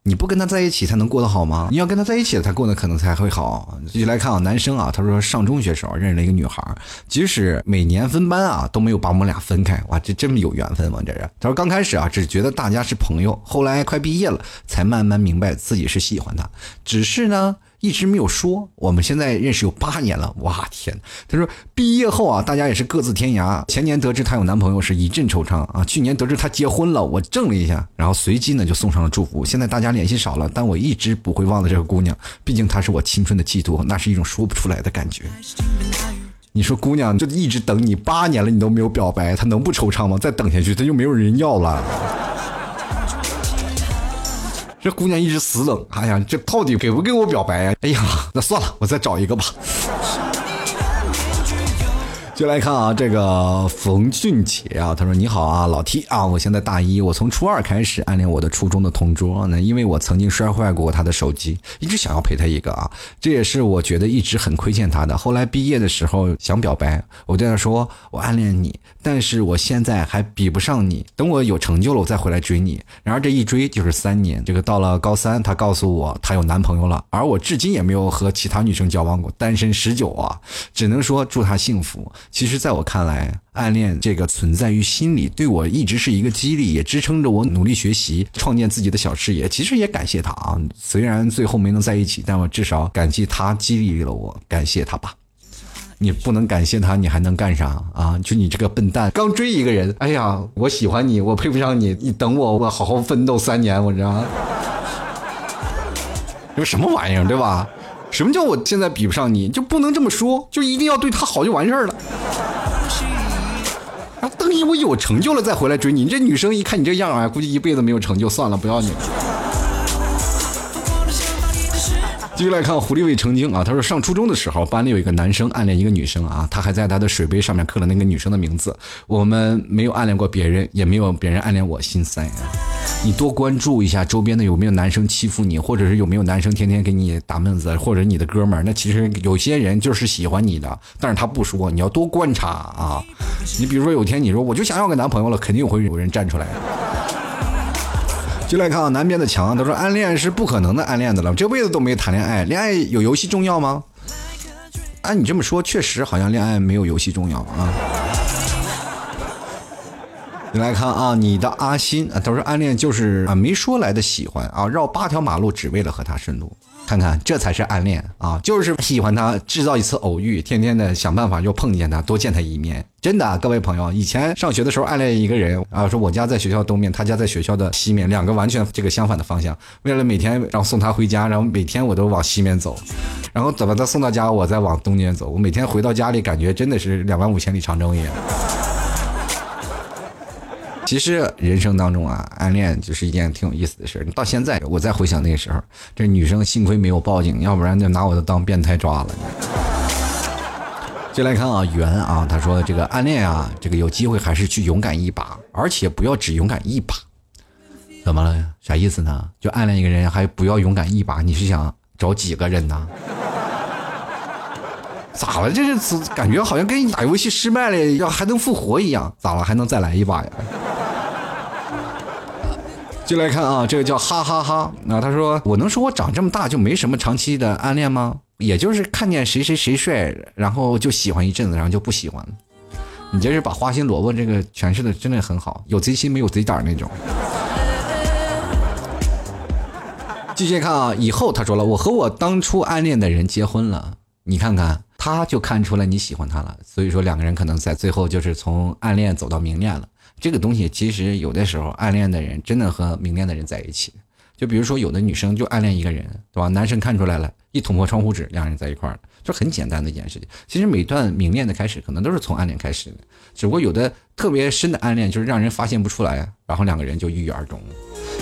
A: 你不跟他在一起，他能过得好吗？你要跟他在一起，他过得可能才会好。继续来看啊，男生啊，他说上中学时候认识了一个女孩，即使每年分班啊，都没有把我们俩分开。哇，这这么有缘分吗？这是。他说刚开始啊，只觉得大家是朋友，后来快毕业了，才慢慢明白自己是喜欢他。只是呢。一直没有说，我们现在认识有八年了，哇天！他说毕业后啊，大家也是各自天涯。前年得知她有男朋友是一阵惆怅啊，去年得知她结婚了，我怔了一下，然后随即呢就送上了祝福。现在大家联系少了，但我一直不会忘了这个姑娘，毕竟她是我青春的寄托，那是一种说不出来的感觉。你说姑娘就一直等你八年了，你都没有表白，她能不惆怅吗？再等下去，她就没有人要了。这姑娘一直死等，哎呀，这到底给不给我表白呀？哎呀，那算了，我再找一个吧。就来看啊，这个冯俊杰啊，他说：“你好啊，老 T 啊，我现在大一，我从初二开始暗恋我的初中的同桌呢，因为我曾经摔坏过他的手机，一直想要陪他一个啊，这也是我觉得一直很亏欠他的。后来毕业的时候想表白，我对他说我暗恋你，但是我现在还比不上你，等我有成就了，我再回来追你。然而这一追就是三年，这个到了高三，他告诉我他有男朋友了，而我至今也没有和其他女生交往过，单身十九啊，只能说祝他幸福。”其实，在我看来，暗恋这个存在于心里，对我一直是一个激励，也支撑着我努力学习，创建自己的小事业。其实也感谢他啊，虽然最后没能在一起，但我至少感激他激励了我，感谢他吧。你不能感谢他，你还能干啥啊？就你这个笨蛋，刚追一个人，哎呀，我喜欢你，我配不上你，你等我，我好好奋斗三年，我知道。这什么玩意儿，对吧？什么叫我现在比不上你？就不能这么说，就一定要对他好就完事儿了。啊，等你我有成就了再回来追你。你这女生一看你这样啊，估计一辈子没有成就，算了，不要你了。继续来看狐狸未成精啊，他说上初中的时候，班里有一个男生暗恋一个女生啊，他还在他的水杯上面刻了那个女生的名字。我们没有暗恋过别人，也没有别人暗恋我，心塞。你多关注一下周边的有没有男生欺负你，或者是有没有男生天天给你打闷子，或者你的哥们儿，那其实有些人就是喜欢你的，但是他不说，你要多观察啊。你比如说有天你说我就想要个男朋友了，肯定会有人站出来。就来看啊，南边的墙，他说暗恋是不可能的暗恋的了，这辈子都没谈恋爱，恋爱有游戏重要吗？按你这么说，确实好像恋爱没有游戏重要啊。你来看啊，你的阿心啊，他说暗恋就是啊没说来的喜欢啊，绕八条马路只为了和他顺路。看看这才是暗恋啊！就是喜欢他，制造一次偶遇，天天的想办法又碰见他，多见他一面。真的，各位朋友，以前上学的时候暗恋一个人啊，说我家在学校东面，他家在学校的西面，两个完全这个相反的方向。为了每天让送他回家，然后每天我都往西面走，然后等把他送到家，我再往东面走。我每天回到家里，感觉真的是两万五千里长征一样。其实人生当中啊，暗恋就是一件挺有意思的事儿到现在我再回想那个时候，这女生幸亏没有报警，要不然就拿我当变态抓了。就来看啊，圆啊，他说这个暗恋啊，这个有机会还是去勇敢一把，而且不要只勇敢一把。怎么了？啥意思呢？就暗恋一个人还不要勇敢一把？你是想找几个人呢？咋了？这是感觉好像跟你打游戏失败了要还能复活一样？咋了？还能再来一把呀？就来看啊，这个叫哈哈哈。那他说：“我能说我长这么大就没什么长期的暗恋吗？也就是看见谁谁谁帅，然后就喜欢一阵子，然后就不喜欢了。你这是把花心萝卜这个诠释的真的很好，有贼心没有贼胆那种。”继续看啊，以后他说了：“我和我当初暗恋的人结婚了，你看看，他就看出来你喜欢他了，所以说两个人可能在最后就是从暗恋走到明恋了。”这个东西其实有的时候，暗恋的人真的和明恋的人在一起。就比如说，有的女生就暗恋一个人，对吧？男生看出来了，一捅破窗户纸，两人在一块儿了，就很简单的一件事情。其实每段明恋的开始，可能都是从暗恋开始的，只不过有的特别深的暗恋，就是让人发现不出来，然后两个人就郁郁而终。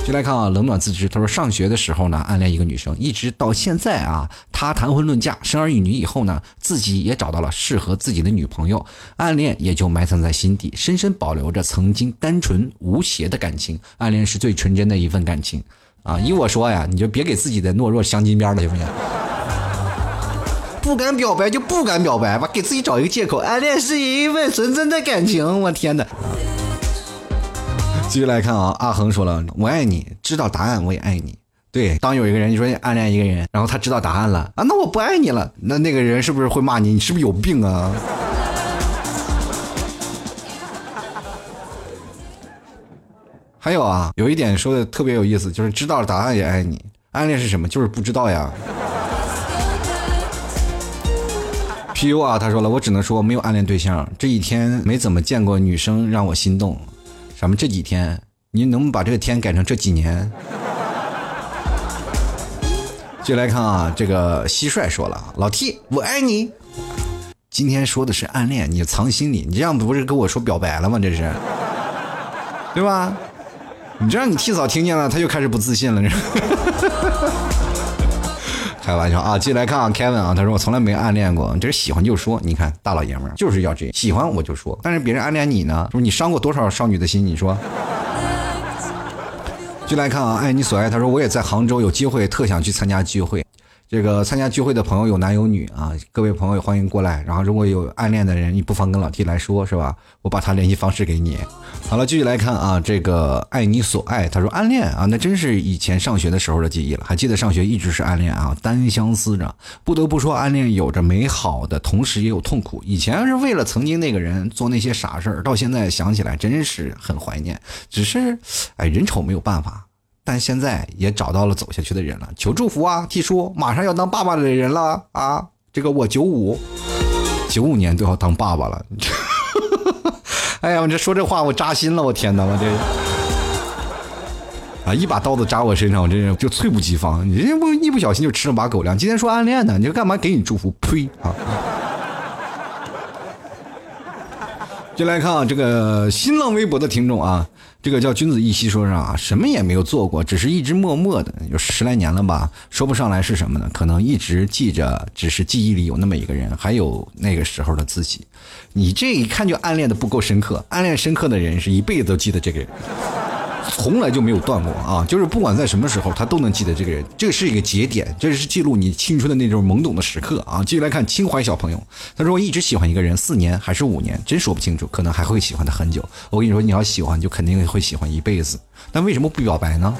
A: 就来看啊，冷暖自知。他说上学的时候呢，暗恋一个女生，一直到现在啊，他谈婚论嫁，生儿育女以后呢，自己也找到了适合自己的女朋友，暗恋也就埋藏在心底，深深保留着曾经单纯无邪的感情。暗恋是最纯真的一份感情啊！依我说呀，你就别给自己的懦弱镶金边了，行不行？不敢表白就不敢表白吧，给自己找一个借口。暗恋是一份纯真的感情，我天哪！继续来看啊，阿恒说了：“我爱你，知道答案我也爱你。”对，当有一个人你说你暗恋一个人，然后他知道答案了啊，那我不爱你了，那那个人是不是会骂你？你是不是有病啊？还有啊，有一点说的特别有意思，就是知道答案也爱你。暗恋是什么？就是不知道呀。P U 啊，他说了，我只能说没有暗恋对象，这几天没怎么见过女生让我心动。咱们这几天？你能不能把这个天改成这几年？就来看啊，这个蟋蟀说了：“老 T，我爱你。”今天说的是暗恋，你藏心里，你这样不是跟我说表白了吗？这是，对吧？你这样你替嫂听见了，他又开始不自信了。开玩笑啊！继续来看啊，Kevin 啊，他说我从来没暗恋过，这是喜欢就说。你看大老爷们就是要这，喜欢我就说。但是别人暗恋你呢，说你伤过多少少女的心？你说。继续来看啊，爱你所爱，他说我也在杭州，有机会特想去参加聚会。这个参加聚会的朋友有男有女啊，各位朋友欢迎过来。然后如果有暗恋的人，你不妨跟老 T 来说，是吧？我把他联系方式给你。好了，继续来看啊，这个爱你所爱，他说暗恋啊，那真是以前上学的时候的记忆了。还记得上学一直是暗恋啊，单相思着。不得不说，暗恋有着美好的同时也有痛苦。以前是为了曾经那个人做那些傻事儿，到现在想起来真是很怀念。只是，哎，人丑没有办法。但现在也找到了走下去的人了，求祝福啊！T 叔马上要当爸爸的人了啊！这个我九五，九五年都要当爸爸了。哎呀，我这说这话我扎心了，我天哪，我这啊一把刀子扎我身上，我真是就猝不及防。你这不一不小心就吃了把狗粮。今天说暗恋呢，你就干嘛给你祝福？呸啊！就来看啊，这个新浪微博的听众啊。这个叫君子一息说上啊，什么也没有做过，只是一直默默的，有十来年了吧，说不上来是什么呢？可能一直记着，只是记忆里有那么一个人，还有那个时候的自己。你这一看就暗恋的不够深刻，暗恋深刻的人是一辈子都记得这个人。从来就没有断过啊！就是不管在什么时候，他都能记得这个人。这是一个节点，这是记录你青春的那种懵懂的时刻啊！继续来看清怀小朋友，他说我一直喜欢一个人，四年还是五年，真说不清楚，可能还会喜欢他很久。我跟你说，你要喜欢，就肯定会喜欢一辈子。但为什么不表白呢？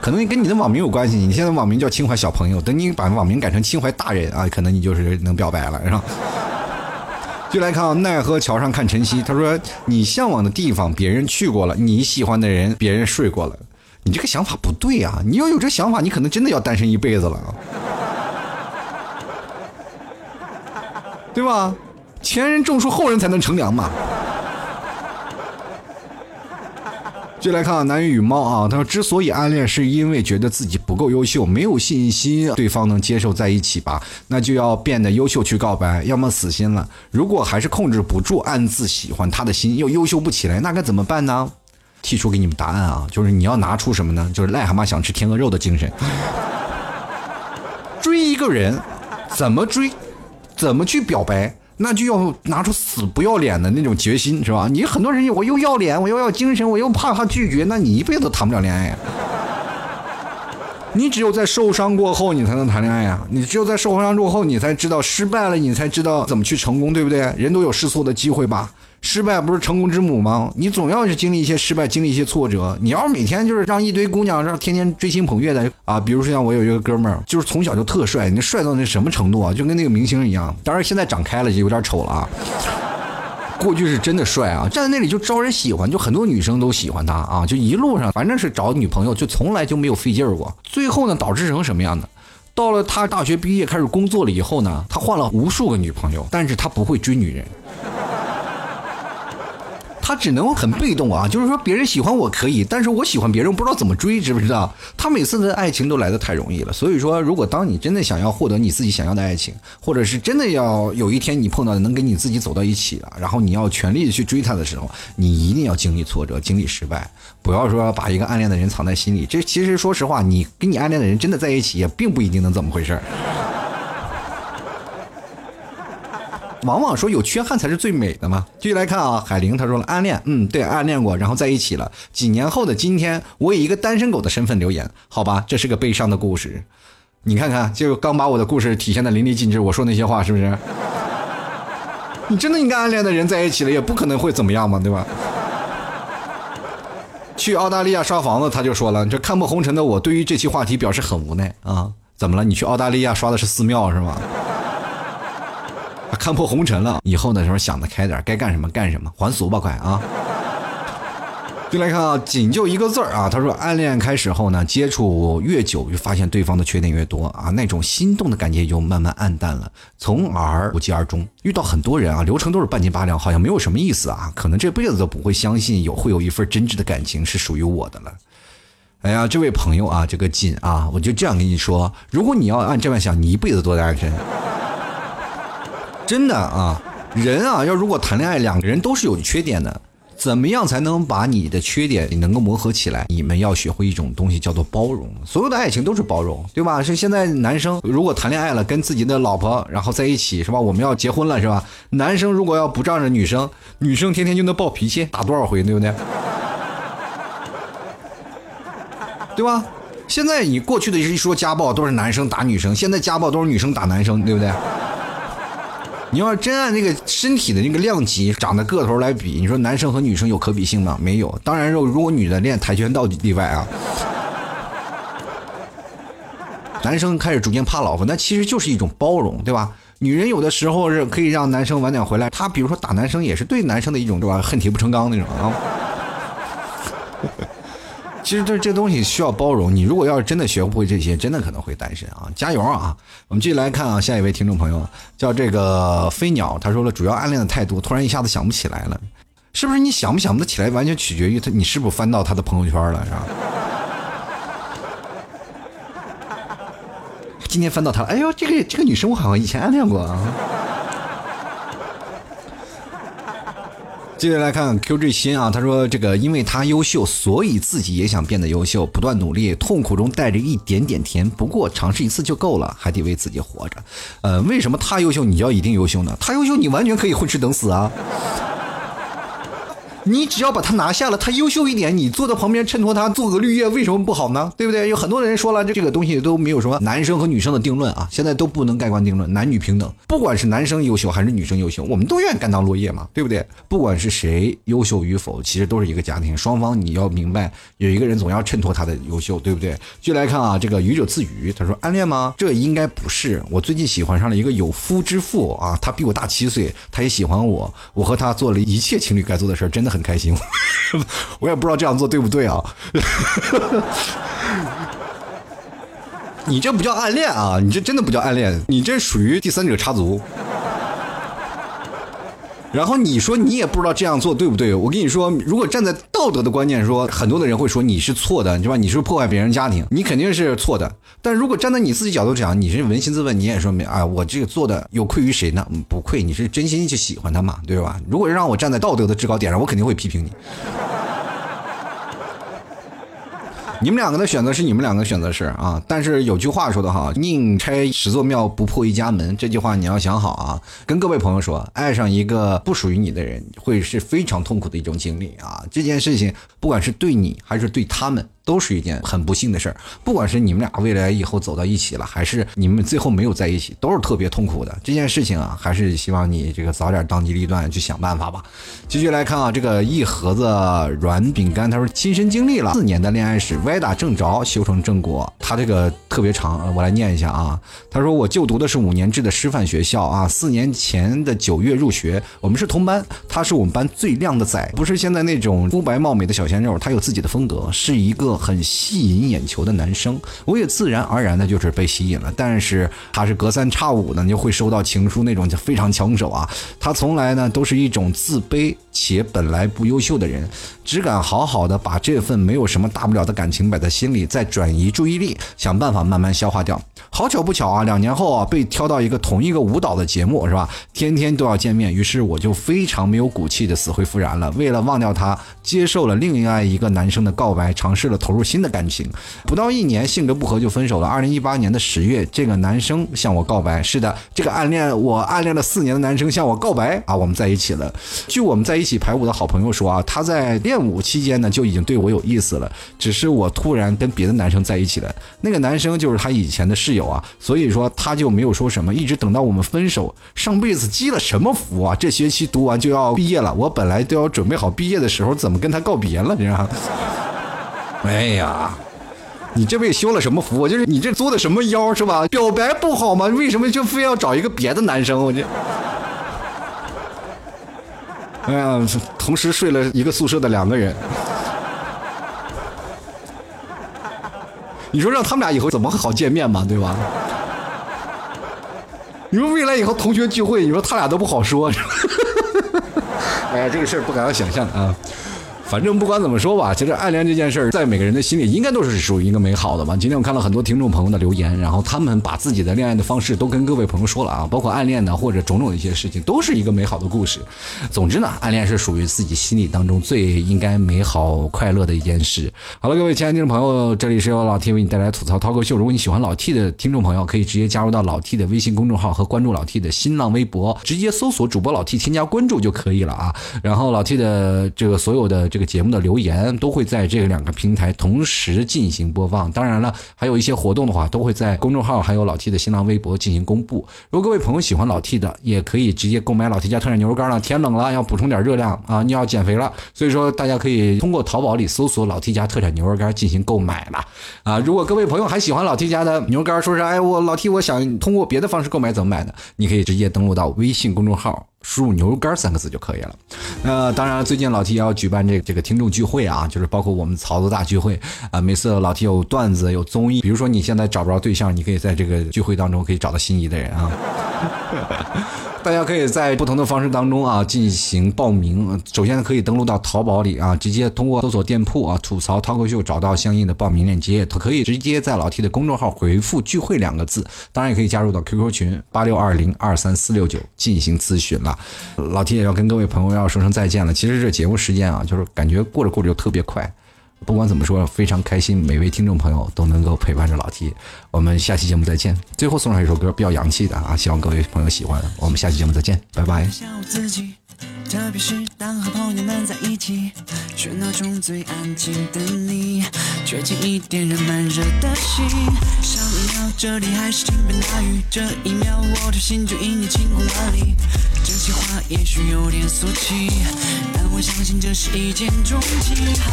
A: 可能跟你的网名有关系。你现在网名叫清怀小朋友，等你把网名改成清怀大人啊，可能你就是能表白了，是吧？就来看啊奈何桥上看晨曦。他说：“你向往的地方，别人去过了；你喜欢的人，别人睡过了。你这个想法不对啊！你要有这想法，你可能真的要单身一辈子了，对吧？前人种树，后人才能乘凉嘛。就来看看男与猫啊，他说之所以暗恋，是因为觉得自己不够优秀，没有信心对方能接受在一起吧，那就要变得优秀去告白，要么死心了。如果还是控制不住暗自喜欢他的心，又优秀不起来，那该怎么办呢？提出给你们答案啊，就是你要拿出什么呢？就是癞蛤蟆想吃天鹅肉的精神。追一个人，怎么追，怎么去表白？那就要拿出死不要脸的那种决心，是吧？你很多人我又要脸，我又要精神，我又怕他拒绝，那你一辈子都谈不了恋爱呀。你只有在受伤过后，你才能谈恋爱呀。你只有在受伤过后，你才知道失败了，你才知道怎么去成功，对不对？人都有试错的机会吧。失败不是成功之母吗？你总要是经历一些失败，经历一些挫折。你要是每天就是让一堆姑娘让天天追星捧月的啊，比如说像我有一个哥们儿，就是从小就特帅，你帅到那什么程度啊？就跟那个明星一样。当然现在长开了就有点丑了啊。过去是真的帅啊，站在那里就招人喜欢，就很多女生都喜欢他啊。就一路上反正是找女朋友，就从来就没有费劲儿过。最后呢，导致成什么样的？到了他大学毕业开始工作了以后呢，他换了无数个女朋友，但是他不会追女人。他只能很被动啊，就是说别人喜欢我可以，但是我喜欢别人不知道怎么追，知不知道？他每次的爱情都来的太容易了，所以说，如果当你真的想要获得你自己想要的爱情，或者是真的要有一天你碰到能跟你自己走到一起了，然后你要全力的去追他的时候，你一定要经历挫折，经历失败，不要说把一个暗恋的人藏在心里。这其实说实话，你跟你暗恋的人真的在一起，也并不一定能怎么回事儿往往说有缺憾才是最美的嘛。继续来看啊，海玲她说了暗恋，嗯，对，暗恋过，然后在一起了。几年后的今天，我以一个单身狗的身份留言，好吧，这是个悲伤的故事。你看看，就刚把我的故事体现的淋漓尽致。我说那些话是不是？你真的应该暗恋的人在一起了，也不可能会怎么样嘛，对吧？去澳大利亚刷房子，他就说了，这看破红尘的我，对于这期话题表示很无奈啊。怎么了？你去澳大利亚刷的是寺庙是吗？看破红尘了，以后的时候想得开点，该干什么干什么，还俗吧，快啊！就来看啊，仅就一个字儿啊，他说暗恋开始后呢，接触越久，就发现对方的缺点越多啊，那种心动的感觉就慢慢暗淡了，从而无疾而终。遇到很多人啊，流程都是半斤八两，好像没有什么意思啊，可能这辈子都不会相信有会有一份真挚的感情是属于我的了。哎呀，这位朋友啊，这个锦啊，我就这样跟你说，如果你要按这样想，你一辈子都单身。真的啊，人啊，要如果谈恋爱，两个人都是有缺点的，怎么样才能把你的缺点你能够磨合起来？你们要学会一种东西，叫做包容。所有的爱情都是包容，对吧？是现在男生如果谈恋爱了，跟自己的老婆然后在一起，是吧？我们要结婚了，是吧？男生如果要不仗着女生，女生天天就能暴脾气，打多少回，对不对？对吧？现在你过去的一说家暴都是男生打女生，现在家暴都是女生打男生，对不对？你要真按那个身体的那个量级、长的个头来比，你说男生和女生有可比性吗？没有。当然，如果女的练跆拳道例外啊。男生开始逐渐怕老婆，那其实就是一种包容，对吧？女人有的时候是可以让男生晚点回来，她比如说打男生也是对男生的一种，对吧？恨铁不成钢那种啊。其实这这东西需要包容。你如果要是真的学不会这些，真的可能会单身啊！加油啊！我们继续来看啊，下一位听众朋友叫这个飞鸟，他说了，主要暗恋的太多，突然一下子想不起来了，是不是？你想不想得起来，完全取决于他，你是不是翻到他的朋友圈了，是吧？今天翻到他，哎呦，这个这个女生我好像以前暗恋过啊。接着来看 QG 新啊，他说这个因为他优秀，所以自己也想变得优秀，不断努力，痛苦中带着一点点甜。不过尝试一次就够了，还得为自己活着。呃，为什么他优秀，你就要一定优秀呢？他优秀，你完全可以混吃等死啊。你只要把他拿下了，他优秀一点，你坐在旁边衬托他，做个绿叶，为什么不好呢？对不对？有很多人说了，这这个东西都没有什么男生和女生的定论啊，现在都不能盖棺定论，男女平等，不管是男生优秀还是女生优秀，我们都愿意甘当落叶嘛，对不对？不管是谁优秀与否，其实都是一个家庭，双方你要明白，有一个人总要衬托他的优秀，对不对？就来看啊，这个愚者自愚，他说暗恋吗？这应该不是，我最近喜欢上了一个有夫之妇啊，他比我大七岁，他也喜欢我，我和他做了一切情侣该做的事儿真的很开心。我也不知道这样做对不对啊。你这不叫暗恋啊！你这真的不叫暗恋，你这属于第三者插足。然后你说你也不知道这样做对不对？我跟你说，如果站在道德的观念说，很多的人会说你是错的，对吧？你是破坏别人家庭，你肯定是错的。但如果站在你自己角度讲，你是扪心自问，你也说明啊，我这个做的有愧于谁呢？不愧，你是真心去喜欢他嘛，对吧？如果让我站在道德的制高点上，我肯定会批评你。你们两个的选择是你们两个选择是啊，但是有句话说的好，宁拆十座庙不破一家门。这句话你要想好啊。跟各位朋友说，爱上一个不属于你的人，会是非常痛苦的一种经历啊。这件事情，不管是对你还是对他们。都是一件很不幸的事儿，不管是你们俩未来以后走到一起了，还是你们最后没有在一起，都是特别痛苦的。这件事情啊，还是希望你这个早点当机立断去想办法吧。继续来看啊，这个一盒子软饼干，他说亲身经历了四年的恋爱史，歪打正着修成正果。他这个特别长，我来念一下啊。他说我就读的是五年制的师范学校啊，四年前的九月入学，我们是同班，他是我们班最靓的仔，不是现在那种肤白貌美的小鲜肉，他有自己的风格，是一个。很吸引眼球的男生，我也自然而然的就是被吸引了。但是他是隔三差五的你就会收到情书，那种就非常抢手啊。他从来呢都是一种自卑且本来不优秀的人，只敢好好的把这份没有什么大不了的感情摆在心里，再转移注意力，想办法慢慢消化掉。好巧不巧啊，两年后啊被挑到一个同一个舞蹈的节目是吧？天天都要见面，于是我就非常没有骨气的死灰复燃了。为了忘掉他，接受了另外一个男生的告白，尝试了。投入新的感情，不到一年，性格不合就分手了。二零一八年的十月，这个男生向我告白。是的，这个暗恋我暗恋了四年的男生向我告白啊，我们在一起了。据我们在一起排舞的好朋友说啊，他在练舞期间呢就已经对我有意思了，只是我突然跟别的男生在一起了。那个男生就是他以前的室友啊，所以说他就没有说什么，一直等到我们分手。上辈子积了什么福啊？这学期读完就要毕业了，我本来都要准备好毕业的时候，怎么跟他告别了？这样。哎呀，你这辈子修了什么福？就是你这作的什么妖是吧？表白不好吗？为什么就非要找一个别的男生？我这，哎呀，同时睡了一个宿舍的两个人，你说让他们俩以后怎么好见面嘛？对吧？你说未来以后同学聚会，你说他俩都不好说。哎呀，这个事儿不敢想象啊。反正不管怎么说吧，其实暗恋这件事，在每个人的心里应该都是属于一个美好的吧。今天我看了很多听众朋友的留言，然后他们把自己的恋爱的方式都跟各位朋友说了啊，包括暗恋的或者种种的一些事情，都是一个美好的故事。总之呢，暗恋是属于自己心里当中最应该美好快乐的一件事。好了，各位亲爱的听众朋友，这里是由老 T 为你带来吐槽涛哥秀。如果你喜欢老 T 的听众朋友，可以直接加入到老 T 的微信公众号和关注老 T 的新浪微博，直接搜索主播老 T 添加关注就可以了啊。然后老 T 的这个所有的这个节目的留言。都会在这两个平台同时进行播放。当然了，还有一些活动的话，都会在公众号还有老 T 的新浪微博进行公布。如果各位朋友喜欢老 T 的，也可以直接购买老 T 家特产牛肉干了。天冷了，要补充点热量啊！你要减肥了，所以说大家可以通过淘宝里搜索老 T 家特产牛肉干进行购买了啊！如果各位朋友还喜欢老 T 家的牛肉干，说是哎我老 T 我想通过别的方式购买怎么买呢？你可以直接登录到微信公众号。输入牛肉干三个字就可以了。那当然，最近老提也要举办这个这个听众聚会啊，就是包括我们曹子大聚会啊。每次老提有段子有综艺，比如说你现在找不着对象，你可以在这个聚会当中可以找到心仪的人啊。大家可以在不同的方式当中啊进行报名。首先可以登录到淘宝里啊，直接通过搜索店铺啊“吐槽涛口秀”找到相应的报名链接，可以直接在老 T 的公众号回复“聚会”两个字。当然也可以加入到 QQ 群八六二零二三四六九进行咨询了。老 T 也要跟各位朋友要说声再见了。其实这节目时间啊，就是感觉过着过着就特别快。不管怎么说，非常开心，每位听众朋友都能够陪伴着老 T。我们下期节目再见。最后送上一首歌，比较洋气的啊，希望各位朋友喜欢。我们下期节目再见，拜拜。特别是当和朋友们在一起，喧闹中最安静的你，却轻一点燃慢热的心。上一秒这里还是倾盆大雨，这一秒我的心就因你晴空万里。这些话也许有点俗气，但我相信这是一见钟情。好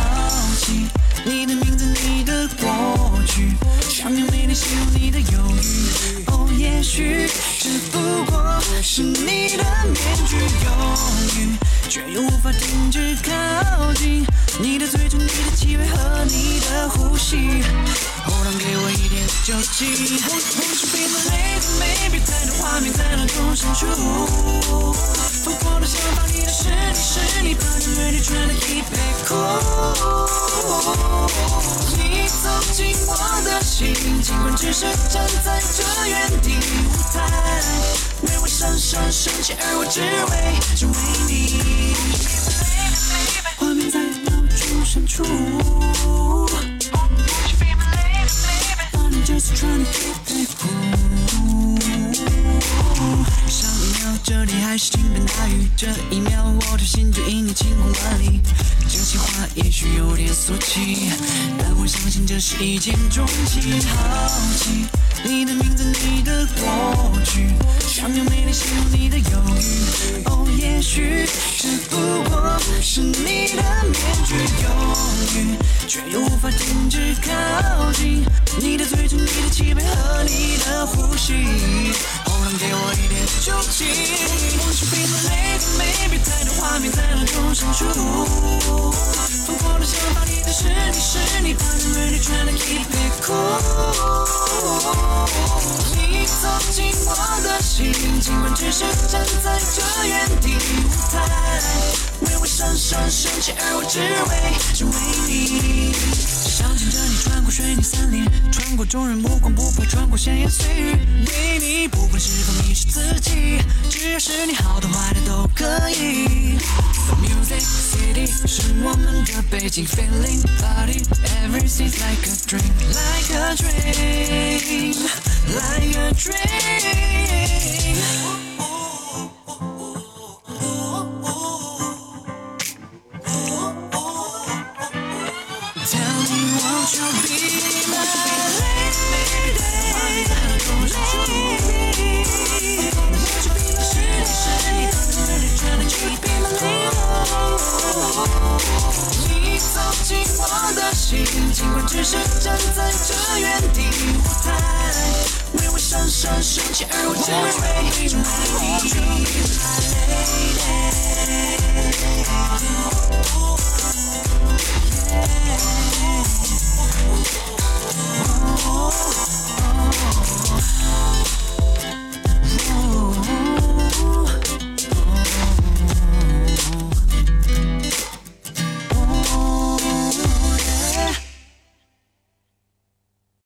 A: 奇你的名字，你的过去，想用美丽形容你的忧郁。哦，也许只不过是你的面具。
B: 犹豫却又无法停止靠近。你的嘴唇，你的气味和你的呼吸，哦，让给我一点酒精。Won't you be my lady，baby，太多画面在脑中闪出，疯狂的想把你的是你是你，But I'm ready trying to keep it cool。你走进我的心，尽管只是站在这原地舞台，微微闪闪升起，而我只为只为你。画面在脑中闪出。Honey, just trying to keep it cool。还是倾盆大雨，这一秒我的心就因你晴空万里。这些话也许有点俗气，但我相信这是一见钟情。好奇你的名字，你的过去，想用美丽形容你的忧郁。哦，也许只不过是你的面具，犹豫却又无法停止靠近。你的嘴唇，你的气味和你的呼吸，给我一点酒精。我是冰冷泪的妹妹，太多画面在脑中闪烁。疯狂的想法，你是你是你，把你为你穿的 keep。你走进我的心，尽管只是站在这原地。闪闪升起，而我只为只为你。想牵着你穿过水泥森林，穿过众人目光不配，穿过闲言碎语，为你不管是否迷失自己，只要是你好的坏的都可以。The music city 是我们的背景，feeling body everything's like a dream, like a dream, like a dream。只是站在这原地舞台为我闪闪升起而我只为你准备一